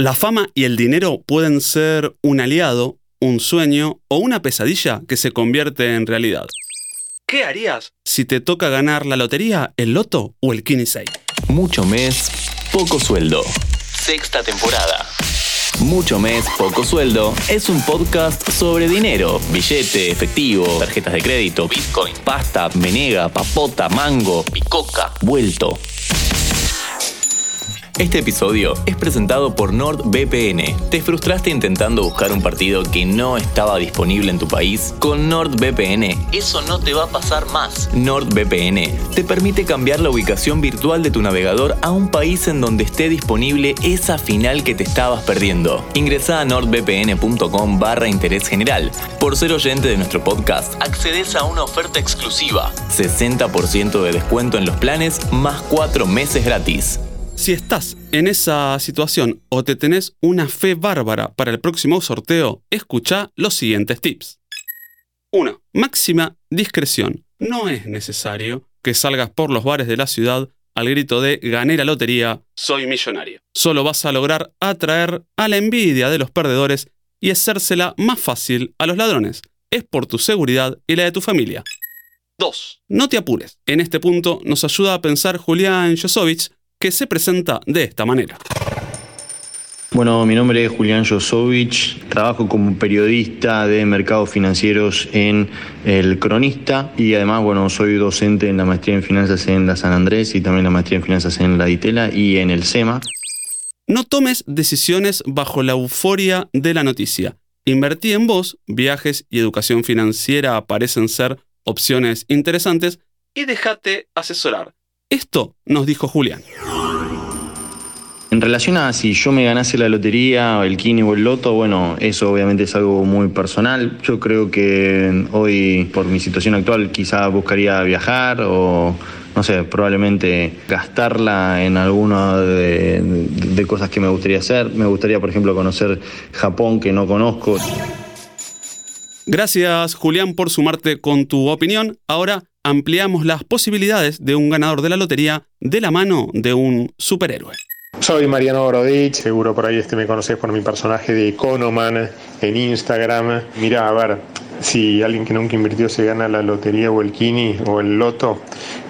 La fama y el dinero pueden ser un aliado, un sueño o una pesadilla que se convierte en realidad. ¿Qué harías si te toca ganar la lotería, el loto o el Kini 6? Mucho mes, poco sueldo. Sexta temporada. Mucho mes, poco sueldo es un podcast sobre dinero, billete, efectivo, tarjetas de crédito, bitcoin, pasta, menega, papota, mango, picoca, vuelto. Este episodio es presentado por NordVPN. ¿Te frustraste intentando buscar un partido que no estaba disponible en tu país? Con NordVPN, eso no te va a pasar más. NordVPN te permite cambiar la ubicación virtual de tu navegador a un país en donde esté disponible esa final que te estabas perdiendo. Ingresa a nordvpn.com barra interés general. Por ser oyente de nuestro podcast, accedes a una oferta exclusiva. 60% de descuento en los planes más 4 meses gratis. Si estás en esa situación o te tenés una fe bárbara para el próximo sorteo, escucha los siguientes tips. 1. Máxima discreción. No es necesario que salgas por los bares de la ciudad al grito de gané la lotería, soy millonario. Solo vas a lograr atraer a la envidia de los perdedores y hacérsela más fácil a los ladrones. Es por tu seguridad y la de tu familia. 2. No te apures. En este punto nos ayuda a pensar Julián Josovich, que se presenta de esta manera. Bueno, mi nombre es Julián Josovich, trabajo como periodista de mercados financieros en El Cronista y además, bueno, soy docente en la maestría en finanzas en la San Andrés y también la maestría en finanzas en la Ditela y en el SEMA. No tomes decisiones bajo la euforia de la noticia. Invertí en vos, viajes y educación financiera parecen ser opciones interesantes y déjate asesorar. Esto nos dijo Julián. En relación a si yo me ganase la lotería, el kini o el loto, bueno, eso obviamente es algo muy personal. Yo creo que hoy, por mi situación actual, quizá buscaría viajar o, no sé, probablemente gastarla en alguna de, de cosas que me gustaría hacer. Me gustaría, por ejemplo, conocer Japón, que no conozco. Gracias, Julián, por sumarte con tu opinión. Ahora ampliamos las posibilidades de un ganador de la lotería de la mano de un superhéroe. Soy Mariano Borodich, seguro por ahí este me conocés por mi personaje de Economan en Instagram. Mira, a ver, si alguien que nunca invirtió se gana la lotería o el kini o el loto,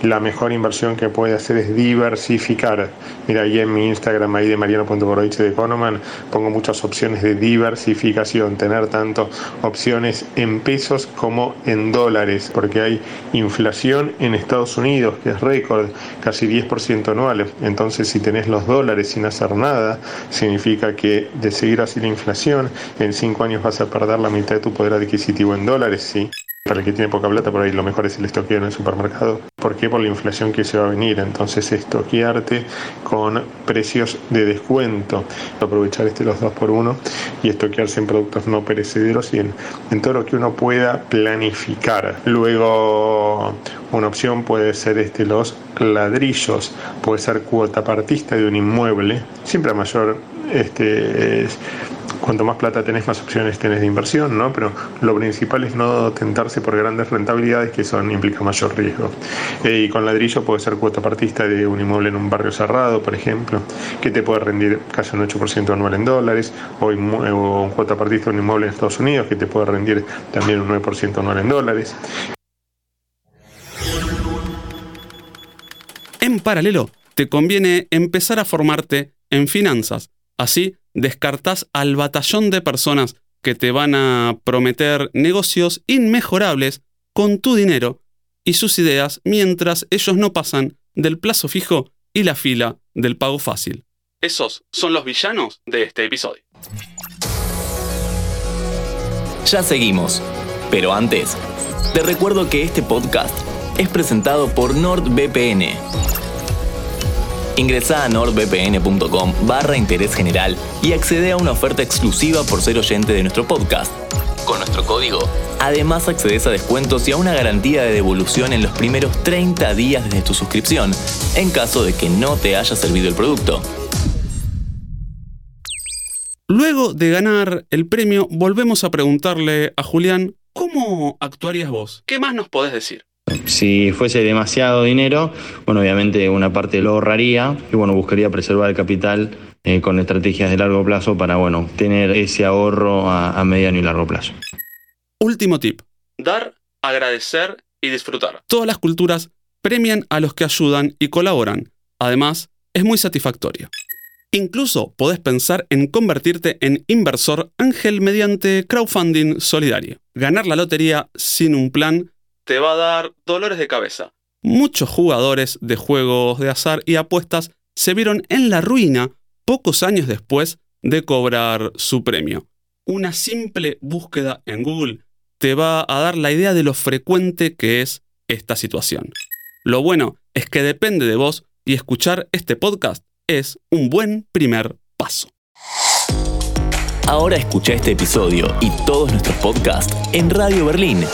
la mejor inversión que puede hacer es diversificar. Mira, ahí en mi Instagram, ahí de mariano.borodich de Economan, pongo muchas opciones de diversificación, tener tanto opciones en pesos como en dólares, porque hay inflación en Estados Unidos, que es récord, casi 10% anual. Entonces, si tenés los dólares sin hacer nada, significa que de seguir así la inflación, en 5 años vas a perder la mitad de tu poder adquisitivo dólares, sí. Para el que tiene poca plata, por ahí lo mejor es el estoqueo en el supermercado. ¿Por qué? Por la inflación que se va a venir. Entonces, estoquearte con precios de descuento. Aprovechar este los dos por uno y estoquearse en productos no perecederos y en, en todo lo que uno pueda planificar. Luego, una opción puede ser este, los ladrillos, puede ser cuota partista de un inmueble, siempre a mayor este, es, cuanto más plata tenés, más opciones tenés de inversión, ¿no? Pero lo principal es no tentarse por grandes rentabilidades que son implica mayor riesgo. Eh, y con ladrillo puede ser cuota partista de un inmueble en un barrio cerrado, por ejemplo, que te puede rendir casi un 8% anual en dólares, o, o cuota partista de un inmueble en Estados Unidos, que te puede rendir también un 9% anual en dólares. En paralelo, te conviene empezar a formarte en finanzas. Así descartás al batallón de personas que te van a prometer negocios inmejorables con tu dinero y sus ideas mientras ellos no pasan del plazo fijo y la fila del pago fácil. Esos son los villanos de este episodio. Ya seguimos, pero antes, te recuerdo que este podcast es presentado por NordVPN Ingresa a nordvpn.com barra interés general y accede a una oferta exclusiva por ser oyente de nuestro podcast. Con nuestro código, además accedes a descuentos y a una garantía de devolución en los primeros 30 días desde tu suscripción, en caso de que no te haya servido el producto. Luego de ganar el premio, volvemos a preguntarle a Julián, ¿cómo actuarías vos? ¿Qué más nos podés decir? Si fuese demasiado dinero, bueno, obviamente una parte lo ahorraría y bueno, buscaría preservar el capital eh, con estrategias de largo plazo para, bueno, tener ese ahorro a, a mediano y largo plazo. Último tip. Dar, agradecer y disfrutar. Todas las culturas premian a los que ayudan y colaboran. Además, es muy satisfactorio. Incluso podés pensar en convertirte en inversor ángel mediante crowdfunding solidario. Ganar la lotería sin un plan te va a dar dolores de cabeza. Muchos jugadores de juegos de azar y apuestas se vieron en la ruina pocos años después de cobrar su premio. Una simple búsqueda en Google te va a dar la idea de lo frecuente que es esta situación. Lo bueno es que depende de vos y escuchar este podcast es un buen primer paso. Ahora escucha este episodio y todos nuestros podcasts en Radio Berlín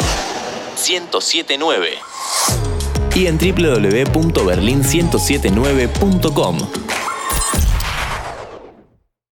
1079 y en www.berlin1079.com.